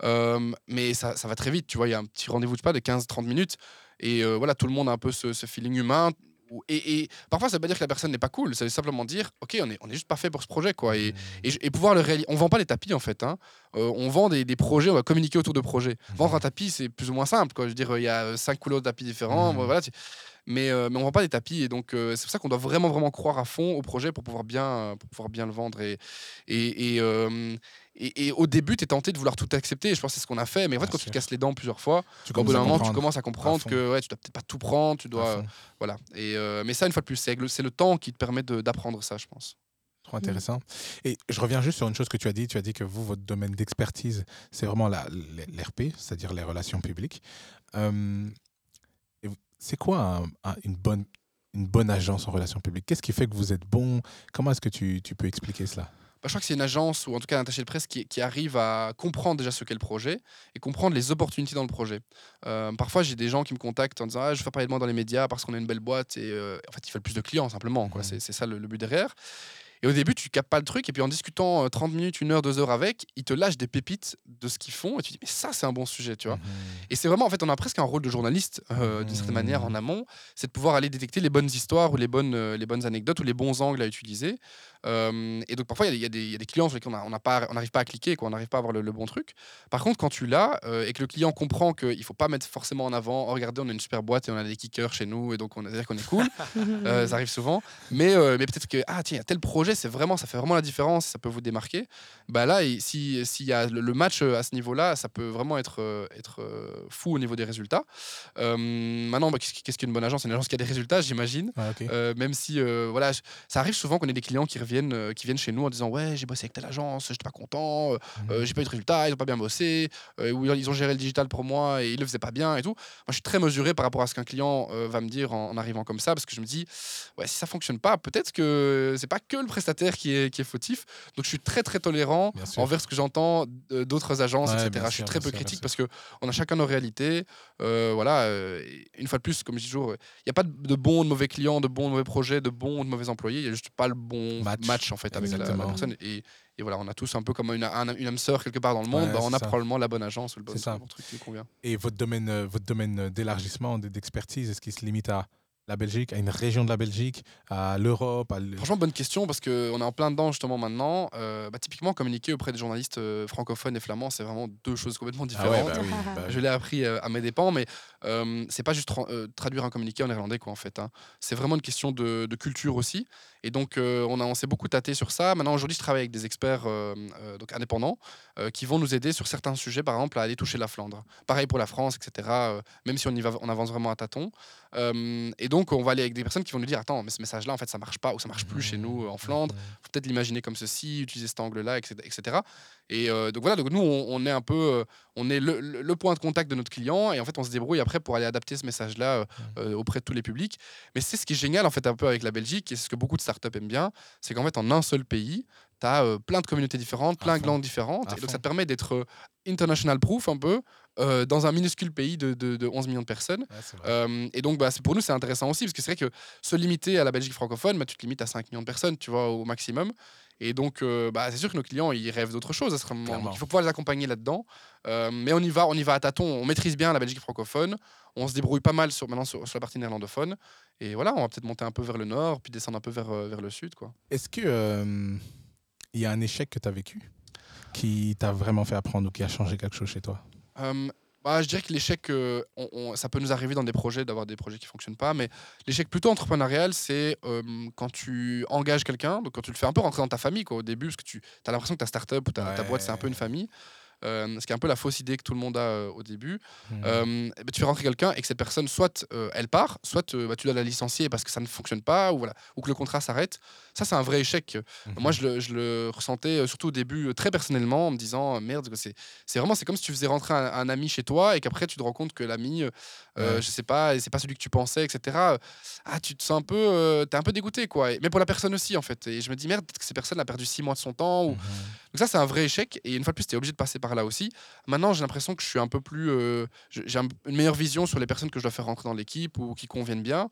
Euh, mais ça, ça va très vite, tu vois, il y a un petit rendez-vous, sais pas, de 15-30 minutes. Et euh, voilà, tout le monde a un peu ce, ce feeling humain. Et, et parfois, ça veut pas dire que la personne n'est pas cool, ça veut simplement dire, ok, on est, on est juste pas fait pour ce projet, quoi. Et, et, je- et pouvoir le réaliser. On vend pas les tapis en fait. hein. Euh, on vend des, des projets, on va communiquer autour de projets. Vendre un tapis, c'est plus ou moins simple. Quoi. Je veux dire, il y a euh, cinq couleurs de tapis différents. Voilà, tu- mais, euh, mais on vend pas des tapis. Et donc, euh, c'est pour ça qu'on doit vraiment, vraiment croire à fond au projet pour pouvoir bien, pour pouvoir bien le vendre. Et, et, et, au début, tu es tenté de vouloir tout accepter. Et je pense que c'est ce qu'on a fait. Mais en fait, Bien quand tu te casses les dents plusieurs fois, Tu au bout d'un moment, tu commences à comprendre que ouais, tu dois peut-être pas tout prendre. Tu dois, voilà. Et, euh, mais ça, une fois de plus, c'est le- c'est le temps qui te permet d'apprendre ça, je pense. Trop intéressant. Et je reviens juste sur une chose que tu as dit. Tu as dit que vous, votre domaine d'expertise, c'est vraiment l'RP, c'est-à-dire les relations publiques. Euh, c'est quoi un- un- une, bonne, une bonne agence en relations publiques? Qu'est-ce qui fait que vous êtes bon? Comment est-ce que tu, tu peux expliquer cela? Bah, je crois que c'est une agence ou en tout cas un attaché de presse qui, qui arrive à comprendre déjà ce qu'est le projet et comprendre les opportunités dans le projet. Euh, parfois, j'ai des gens qui me contactent en disant ah, Je veux faire parler de moi dans les médias parce qu'on a une belle boîte et euh, en fait, ils veulent plus de clients simplement. quoi. Mhm. C'est c'est ça le, le but derrière. Et au début, tu captes pas le truc, et puis en discutant euh, 30 minutes, une heure, deux heures avec, ils te lâchent des pépites de ce qu'ils font, et tu dis, mais ça, c'est un bon sujet, tu vois. Mhm. Et c'est vraiment, en fait, on a presque un rôle de journaliste, euh, d'une certaine manière, en amont, c'est de pouvoir aller détecter les bonnes histoires ou les bonnes, euh, les bonnes anecdotes ou les bons angles à utiliser. Euh, et donc, parfois, il y, a- y des- il y a des clients sur lesquels on n'arrive pas à cliquer, quoi, on n'arrive pas à avoir le, le bon truc. Par contre, quand tu l'as euh, et que le client comprend qu'il ne faut pas mettre forcément en avant, oh, regardez, on a une super boîte et on a des kickers chez nous, et donc on a dire qu'on est cool, euh, ça arrive souvent. Mais, euh, mais peut-être que, ah tiens, il y a tel projet, c'est vraiment, ça fait vraiment la différence, ça peut vous démarquer. Bah là, et si- s'il y a le, le match à ce niveau-là, ça peut vraiment être, être fou au niveau des résultats. Euh, maintenant, bah, qu'est-ce qu'une bonne agence? C'est une agence qui a des résultats, j'imagine. Ah. Euh, même si, euh, voilà, je- ça arrive souvent qu'on ait des clients qui reviennent, euh, qui viennent chez nous en disant Ouais, j'ai bossé avec telle agence, j'étais pas content, euh, euh, j'ai pas eu de résultats, ils ont pas bien bossé, euh, ou ils ont géré le digital pour moi et ils le faisaient pas bien et tout. Moi, je suis très mesuré par rapport à ce qu'un client euh, va me dire en, en arrivant comme ça, parce que je me dis Ouais, si ça fonctionne pas, peut-être que c'est pas que le prestataire qui est, qui est fautif. Donc, je suis très, très tolérant envers ce que j'entends d'autres agences, Ouais, etc. Je suis très peu sûr, critique parce que on a chacun nos réalités. Voilà, une fois de plus, comme je dis toujours, il n'y a pas de de bons ou de mauvais clients, de bons ou de mauvais projets, de bons ou de mauvais employés. Il n'y a juste pas le bon Match. match, en fait avec la- personne. Et, et voilà, on a tous un peu comme une, un- une âme sœur quelque part dans le monde. Ouais, bah, on a ça. probablement la bonne agence ou le bon, ça. truc qui convient. Et votre domaine, euh, votre domaine d'élargissement, d'expertise, est-ce qu'il se limite à la Belgique, à une région de la Belgique, à l'Europe Franchement, bonne question parce qu'on est en plein dedans justement maintenant. Euh, bah, typiquement, communiquer auprès des journalistes euh, francophones et flammands, c'est vraiment deux choses complètement Ah différentes. ouais, bah oui, bah. Je l'ai appris à mes dépens, mais euh, c'est pas juste tra- euh, traduire un communiqué en néerlandais, quoi, en fait. hein. C'est vraiment une question de, de culture aussi. Et donc, euh, on, a, on s'est beaucoup tâté sur ça. Maintenant, aujourd'hui, je travaille avec des experts euh, donc indépendants qui vont nous aider sur certains sujets, par exemple, à aller toucher la Flandre. Pareil pour la France, etc. même si on, y va, on avance vraiment à tâtons. Et donc, on va aller avec des personnes qui vont nous dire Attends, mais ce message-là, en fait, ça marche pas ou ça marche plus chez nous en Flandre faut peut-être l'imaginer comme ceci, utiliser cet angle-là, etc. Et euh, donc voilà, donc nous, on, on est un peu, euh, on est le, point de contact de notre client, et en fait, on se débrouille après pour aller adapter ce message-là euh, euh, auprès de tous les publics. Mais c'est ce qui est génial, en fait, un peu avec la Belgique, et c'est ce que beaucoup de startups aiment bien, c'est qu'en fait, en un seul pays, tu as plein de communautés différentes, plein de langues différentes, et donc ça te permet d'être international proof un peu, euh, dans un minuscule pays de, de- de 11 millions de personnes. Ouais. Euh, et donc, bah, pour nous, c'est intéressant aussi, parce que c'est vrai que se limiter à la Belgique francophone, bah, tu te limites à 5 millions de personnes, tu vois, au maximum. Et donc, euh, bah, c'est sûr que nos clients, ils rêvent d'autre chose à ce moment. Donc, il faut pouvoir les accompagner là-dedans. Mais on y va, on y va à tâtons. On maîtrise bien la Belgique francophone. On se débrouille pas mal sur, maintenant sur, sur la partie néerlandophone. Et voilà, on va peut-être monter un peu vers le nord, puis descendre un peu vers, vers le sud, quoi. Est-ce que il y a un échec que tu as vécu qui t'a vraiment fait apprendre ou qui a changé quelque chose chez toi? Euh, Bah, je dirais que l'échec, euh, on- on- ça peut nous arriver dans des projets d'avoir des projets qui fonctionnent pas, mais l'échec plutôt entrepreneurial, c'est euh, quand tu engages quelqu'un, donc quand tu le fais un peu rentrer dans ta famille quoi, au début, parce que tu as l'impression que ta startup ou ta, ta boîte, c'est un peu une famille. Euh, ce qui est un peu la fausse idée que tout le monde a euh, au début. Mhm. Euh, ben, tu fais rentrer quelqu'un et que cette personne, soit elle part, soit bah, tu dois la licencier parce que ça ne fonctionne pas, ou, voilà, ou que le contrat s'arrête. Ça, c'est un vrai échec. Mhm. Moi, je le, je le ressentais surtout au début très personnellement en me disant merde, c'est c'est vraiment c'est comme si tu faisais rentrer un, un ami chez toi et qu'après tu te rends compte que l'ami, Ouais. je sais pas, c'est pas celui que tu pensais, etc. Ah, tu te sens un peu, t'es un peu dégoûté quoi. Et- Mais pour la personne aussi en fait. Et je me dis merde, peut-être que cette personne a perdu six mois de son temps. Ou... Mhm. Donc ça, c'est un vrai échec. Et une fois de plus, tu es obligé de passer par là aussi. Maintenant, j'ai l'impression que je suis un peu plus, euh, j'ai un- une meilleure vision sur les personnes que je dois faire rentrer dans l'équipe ou qui conviennent bien.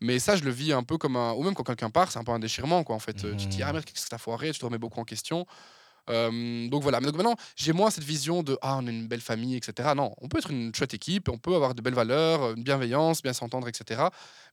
Mais ça, je le vis un peu comme un. Ou même quand quelqu'un part, c'est un peu un déchirement, quoi, en fait. Tu te dis, Mhm. ah merde, qu'est-ce que t'as foiré Tu te remets beaucoup en question. Euh, donc voilà. Donc maintenant, j'ai moins cette vision de, ah, on est une belle famille, etc. Non, on peut être une chouette équipe, on peut avoir de belles valeurs, une bienveillance, bien s'entendre, etc.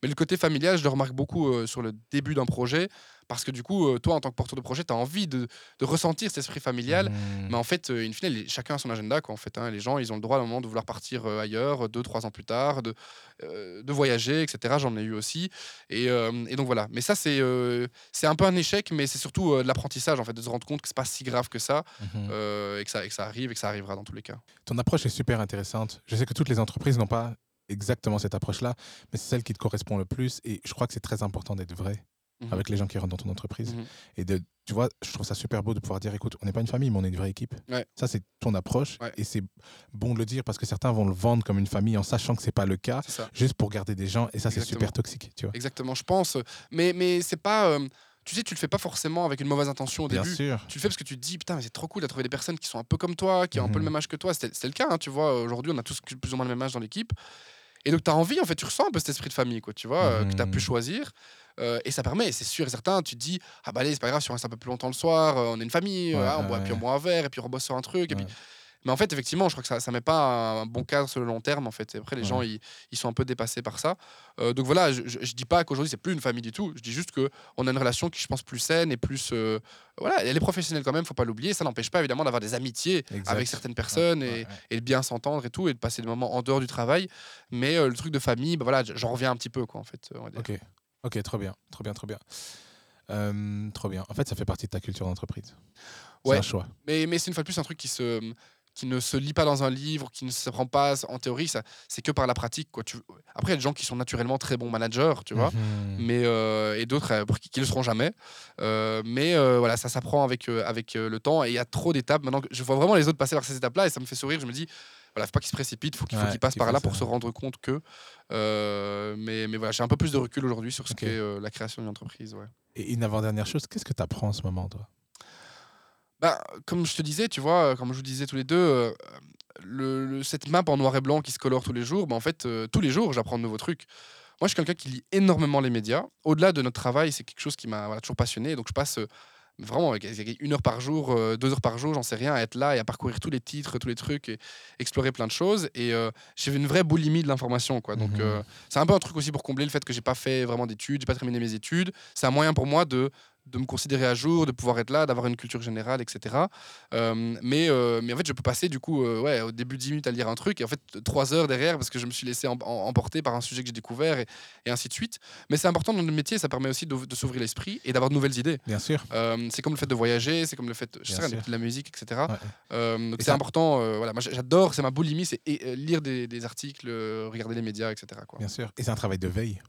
Mais le côté familial, je le remarque beaucoup euh, sur le début d'un projet. Parce que du coup, euh, toi, en tant que porteur de projet, tu as envie de, de ressentir cet esprit familial. Mhm. Mais en fait, euh, in fine, les- chacun a son agenda. Quoi, en fait, hein. Les gens, ils ont le droit à un moment de vouloir partir euh, ailleurs, deux, trois ans plus tard, de, euh, de voyager, etc. J'en ai eu aussi. Et, euh, et donc voilà. Mais ça, c'est euh, c'est un peu un échec, mais c'est surtout de l'apprentissage, en fait, de se rendre compte que c'est pas si grave que ça, euh, et, que ça, et que ça arrive, et que ça arrivera dans tous les cas. Ton approche est super intéressante. Je sais que toutes les entreprises n'ont pas exactement cette approche-là, mais c'est celle qui te correspond le plus. Et je crois que c'est très important d'être vrai Mhm. avec les gens qui rentrent dans ton entreprise. Mhm. Et de, tu vois, je trouve ça super beau de pouvoir dire, écoute, on n'est pas une famille, mais on est une vraie équipe. Ouais. Ça, c'est ton approche. Ouais. Et c'est bon de le dire parce que certains vont le vendre comme une famille en sachant que c'est pas le cas, juste pour garder des gens. Et ça, c'est super toxique, tu vois. Exactement, je pense. Mais, mais c'est pas. euh, tu sais, tu le fais pas forcément avec une mauvaise intention au Bien début. sûr. tu le fais parce que tu te dis putain mais c'est trop cool de trouver des personnes qui sont un peu comme toi qui ont un peu le Mhm. même âge que toi c'était le cas hein, tu vois aujourd'hui on a tous plus ou moins le même âge dans l'équipe et donc tu as envie en fait tu ressens un peu cet esprit de famille quoi tu vois euh, que tu as pu choisir Euh, et ça permet, et c'est sûr et certain, tu te dis, ah bah allez, c'est pas grave si on reste un peu plus longtemps le soir, euh, on est une famille, Ouais, on ouais, boit, puis on boit un verre, et puis on rebosse sur un truc. Et puis... Mais en fait, effectivement, je crois que ça, ça met pas un bon cadre sur le long terme. En fait, Et après, les gens, ils, ils sont un peu dépassés par ça. Euh, donc voilà, je, je dis pas qu'aujourd'hui c'est plus une famille du tout. Je dis juste que on a une relation qui, je pense, plus saine et plus, voilà, elle est professionnelle quand même. Faut pas l'oublier. Ça n'empêche pas évidemment d'avoir des amitiés Exact. avec certaines personnes Ouais, et, ouais, ouais. et de bien s'entendre et tout, et de passer des moments en dehors du travail. Mais euh, le truc de famille, bah voilà, j'en reviens un petit peu, quoi, en fait. on va dire. Ok, ok, trop bien, trop bien, trop bien. Euh, trop bien. En fait, ça fait partie de ta culture d'entreprise. C'est un choix. Mais, mais c'est une fois de plus un truc qui se qui ne se lit pas dans un livre, qui ne se prend pas en théorie, ça c'est que par la pratique quoi. Tu... Après il y a des gens qui sont naturellement très bons managers, tu vois, Mhm. mais euh, et d'autres euh, qui, qui le seront jamais. Mais voilà, ça s'apprend avec avec le temps et il y a trop d'étapes. Maintenant, je vois vraiment les autres passer par ces étapes-là et ça me fait sourire. Je me dis voilà, faut pas qu'ils se précipitent, faut qu'il faut Ouais, qu'ils passent par là ça. pour se rendre compte que. euh, mais mais voilà, j'ai un peu plus de recul aujourd'hui sur ce Ok. qu'est euh, la création d'une entreprise. Ouais. Et une avant-dernière chose, qu'est-ce que tu apprends en ce moment, toi? Bah, comme je te disais, tu vois, comme je vous disais tous les deux, euh, le, le- cette map en noir et blanc qui se colore tous les jours, bah, en fait, euh, tous les jours, j'apprends de nouveaux trucs. Moi, je suis quelqu'un qui lit énormément les médias. Au-delà de notre travail, c'est quelque chose qui m'a voilà, toujours passionné. Donc, je passe euh, vraiment une heure par jour, euh, deux heures par jour, j'en sais rien, à être là et à parcourir tous les titres, tous les trucs et explorer plein de choses. Et euh, j'ai une vraie boulimie de l'information. quoi. Donc, Mhm. euh, c'est un peu un truc aussi pour combler le fait que j'ai pas fait vraiment d'études, j'ai pas terminé mes études. C'est un moyen pour moi de de me considérer à jour, de pouvoir être là, d'avoir une culture générale, etc. Euh, mais, euh, mais en fait, je peux passer du coup, euh, ouais, au début 10 minutes à lire un truc et en fait trois heures derrière parce que je me suis laissé em- em- emporter par un sujet que j'ai découvert et, et ainsi de suite. Mais c'est important dans le métier, ça permet aussi de, de s'ouvrir l'esprit et d'avoir de nouvelles idées. Bien sûr. C'est comme le fait de voyager, c'est comme le fait, je sais rien, de la musique, etc. Ouais. Donc Et c'est important. voilà, moi j'adore, c'est ma boulimie, c'est lire des, des articles, regarder les médias, etc. Quoi. Bien sûr. Et c'est un travail de veille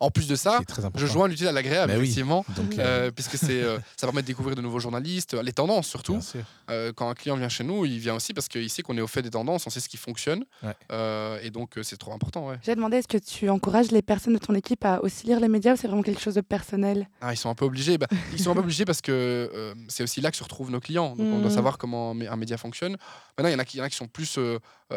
En plus de ça, je joins l'utile à l'agréable, oui. effectivement. Donc, euh, Euh, puisque c'est, euh, ça permet de découvrir de nouveaux journalistes, les tendances surtout. bien sûr. Euh, quand un client vient chez nous, il vient aussi parce qu'il sait qu'on est au fait des tendances, on sait ce qui fonctionne. Ouais. Euh, et donc, c'est trop important. Ouais. J'ai demandé, est-ce que tu encourages les personnes de ton équipe à aussi lire les médias ou c'est vraiment quelque chose de personnel? Ah, ils sont un peu obligés. Bah, ils sont un peu obligés parce que euh, c'est aussi là que se retrouvent nos clients. Donc, on doit Mhm. savoir comment un mé- un média fonctionne. Maintenant, il y en a qui, il y en a qui sont plus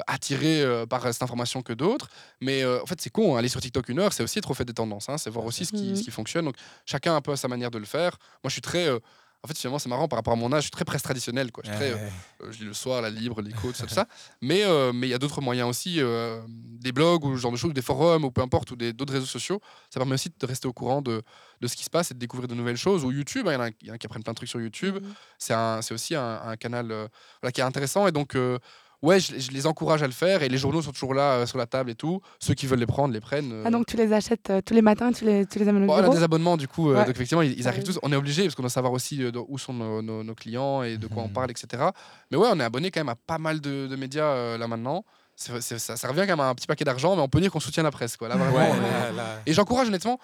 attirés euh, par cette information que d'autres. Mais euh, en fait, c'est con. hein, Aller sur TikTok une heure, c'est aussi être au fait des tendances. hein, c'est voir aussi ce qui, Mhm. ce qui fonctionne. Donc, chacun un peu à sa manière de le faire. Moi, je suis très. euh, en fait, finalement, c'est marrant par rapport à mon âge. Je suis très presse traditionnelle. Quoi. Je, suis très, euh. Euh, je lis le soir, la Libre, l'écho, tout ça, tout ça. Mais euh, mais il y a d'autres moyens aussi, euh, des blogs ou ce genre de choses, des forums ou peu importe, ou des- d'autres réseaux sociaux. Ça permet aussi de rester au courant de, de ce qui se passe et de découvrir de nouvelles choses. Ou YouTube, hein, il y en a- il y, en a qui apprennent plein de trucs sur YouTube. Mhm. C'est un- c'est aussi un, un canal euh, voilà, qui est intéressant. Et donc, euh, ouais, je, je les encourage à le faire et les journaux sont toujours là euh, sur la table et tout. Ceux qui veulent les prendre, les prennent. euh. Ah, donc tu les achètes euh, tous les matins, tu les, tu les amènes au Bon, on a bureau des abonnements du coup, euh, Ouais. donc effectivement ils, ils arrivent tous. On est obligé parce qu'on doit savoir aussi euh, où sont nos, nos- nos clients et de quoi on Mhm. parle, etc. Mais ouais, on est abonné quand même à pas mal de, de médias euh, là maintenant. Ça, ça revient quand même à un petit paquet d'argent, mais on peut dire qu'on soutient la presse. Quoi. Là, vraiment, Ouais, on est- là, là. Et j'encourage honnêtement.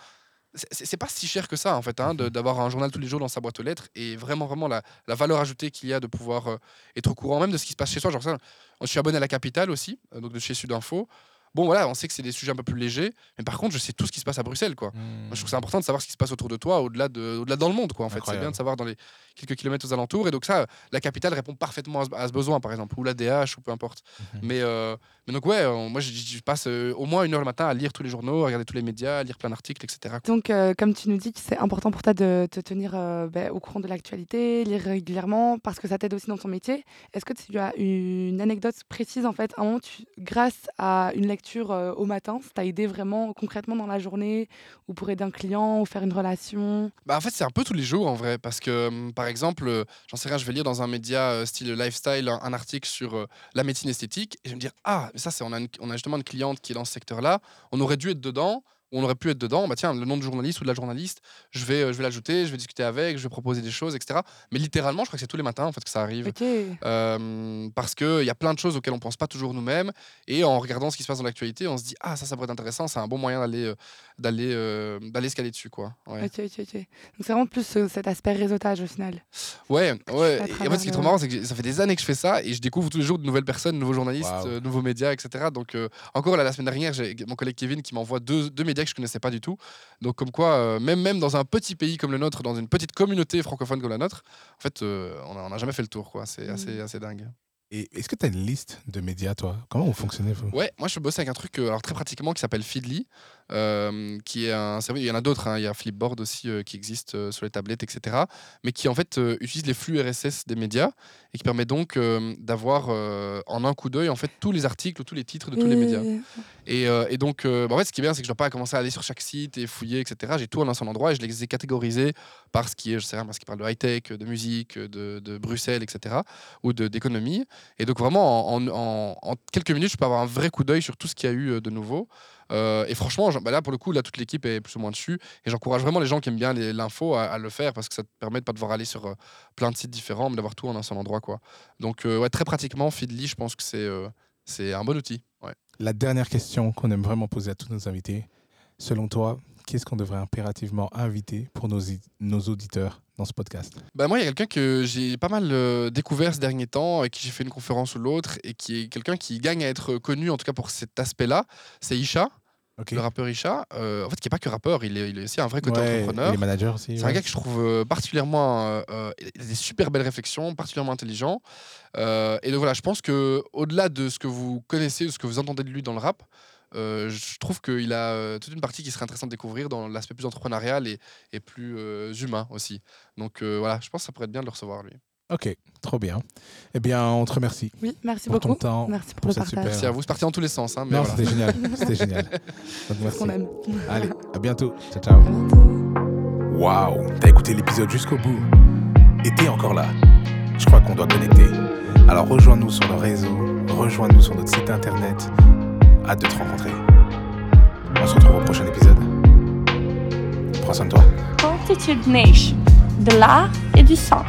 C'est- pas si cher que ça en fait, hein, de- d'avoir un journal tous les jours dans sa boîte aux lettres et vraiment vraiment la, la valeur ajoutée qu'il y a de pouvoir euh, être au courant même de ce qui se passe chez soi. Genre ça, je suis abonné à la Capitale aussi, euh, donc de chez Sudinfo. Bon voilà, on sait que c'est des sujets un peu plus légers, mais par contre je sais tout ce qui se passe à Bruxelles quoi. Moi, je trouve c'est important de savoir ce qui se passe autour de toi, au-delà de, au-delà dans le monde, quoi. En fait, c'est bien de savoir dans les quelques kilomètres aux alentours. Et donc ça, la capitale répond parfaitement à ce, à ce besoin, par exemple, ou la DH, ou peu importe. Mhm. Mais, euh, mais donc ouais, euh, moi, je, je passe euh, au moins une heure le matin à lire tous les journaux, à regarder tous les médias, à lire plein d'articles, etc. Donc, euh, comme tu nous dis que c'est important pour toi de te tenir euh, ben, au courant de l'actualité, lire régulièrement, parce que ça t'aide aussi dans ton métier. Est-ce que tu as une anecdote précise, en fait, un moment, tu, grâce à une lecture au matin, ça t'a aidé vraiment concrètement dans la journée, ou pour aider un client, ou faire une relation? Bah, en fait, c'est un peu tous les jours en vrai, parce que par exemple, j'en sais rien, je vais lire dans un média style lifestyle un, un article sur la médecine esthétique, et je vais me dire ah, ça, c'est on on a justement une cliente qui est dans ce secteur-là, on aurait dû être dedans. On aurait pu être dedans, bah tiens, le nom du journaliste ou de la journaliste, je vais, euh, je vais l'ajouter, je vais discuter avec, je vais proposer des choses, etc. Mais littéralement, je crois que c'est tous les matins en fait que ça arrive. Ok. Euh, parce qu'il y a plein de choses auxquelles on pense pas toujours nous-mêmes. Et en regardant ce qui se passe dans l'actualité, on se dit Ah, ça, ça pourrait être intéressant, c'est un bon moyen d'aller euh, d'aller euh, d'aller se caler dessus. Quoi. Ouais, Ok, ok, ok. Donc, c'est vraiment plus cet aspect réseautage au final. ouais. ouais. Et en fait, ce qui est trop marrant, c'est que ça fait des années que je fais ça et je découvre tous les jours de nouvelles personnes, de nouveaux journalistes, Wow. euh, nouveaux médias, etc. Donc, euh, encore là, la semaine dernière, j'ai mon collègue Kevin qui m'envoie deux, deux médias que je connaissais pas du tout. Donc, comme quoi, euh, même, même dans un petit pays comme le nôtre, dans une petite communauté francophone comme la nôtre, en fait, euh, on n'a jamais fait le tour. quoi. C'est Mm. assez, assez dingue. Et est-ce que tu as une liste de médias, toi? Comment vous fonctionnez, vous? Ouais, moi je bosse avec un truc euh, alors très pratiquement qui s'appelle Feedly, euh, qui est un service. Il y en a d'autres, hein, il y a Flipboard aussi euh, qui existe euh, sur les tablettes, etc. Mais qui en fait utilise les flux RSS des médias et qui permet donc d'avoir en un coup d'œil en fait tous les articles ou tous les titres de tous les médias. Et- donc, bah, en fait, ce qui est bien, c'est que je dois pas commencer à aller sur chaque site et fouiller, etc. J'ai tout en un seul endroit et je les ai catégorisés par ce qui est, je sais rien, parce qui parle de high-tech, de musique, de, de Bruxelles, etc. ou d'économie. Et donc, vraiment, en, en- en- en quelques minutes, je peux avoir un vrai coup d'œil sur tout ce qu'il y a eu de nouveau. Euh, et franchement, bah là, pour le coup, là, toute l'équipe est plus ou moins dessus. Et j'encourage vraiment les gens qui aiment bien l'info à, à le faire parce que ça te permet de pas devoir aller sur euh, plein de sites différents, mais d'avoir tout en un seul endroit. Quoi. Donc, euh, ouais, très pratiquement, Feedly, je pense que c'est euh, c'est un bon outil. Ouais. La dernière question qu'on aime vraiment poser à tous nos invités. Selon toi, qu'est-ce qu'on devrait impérativement inviter pour nos, nos auditeurs dans ce podcast? Bah moi, il y a quelqu'un que j'ai pas mal euh, découvert ces derniers temps, avec qui j'ai fait une conférence ou l'autre, et qui est quelqu'un qui gagne à être connu, en tout cas pour cet aspect-là. C'est Isha, Le rappeur Isha. Euh, en fait, qui est pas que rappeur, il est, il est aussi un vrai côté Ouais, entrepreneur. et les managers aussi. C'est un gars que je trouve euh, particulièrement. euh, il a des super belles réflexions, particulièrement intelligent. Euh, et donc voilà, je pense que au-delà de ce que vous connaissez, de ce que vous entendez de lui dans le rap, euh, je trouve qu'il a euh, toute une partie qui serait intéressante de découvrir dans l'aspect plus entrepreneurial et, et plus euh, humain aussi. Donc voilà, je pense que ça pourrait être bien de le recevoir lui. Ok, trop bien. Eh bien, on te remercie Oui, merci pour ton beaucoup. temps. Merci pour, pour le cette partage. super- Merci à vous, c'est parti dans tous les sens. Hein, mais Non, voilà. c'était génial. C'était génial. Donc, merci. On aime. Allez, à bientôt. Ciao, ciao. Waouh, t'as écouté l'épisode jusqu'au bout? Et t'es encore là. Je crois qu'on doit connecter. Alors rejoins-nous sur nos réseaux, rejoins-nous sur notre site internet. Hâte de te rencontrer. On se retrouve au prochain épisode. Prends soin de toi. Nation, de l'art et du sens.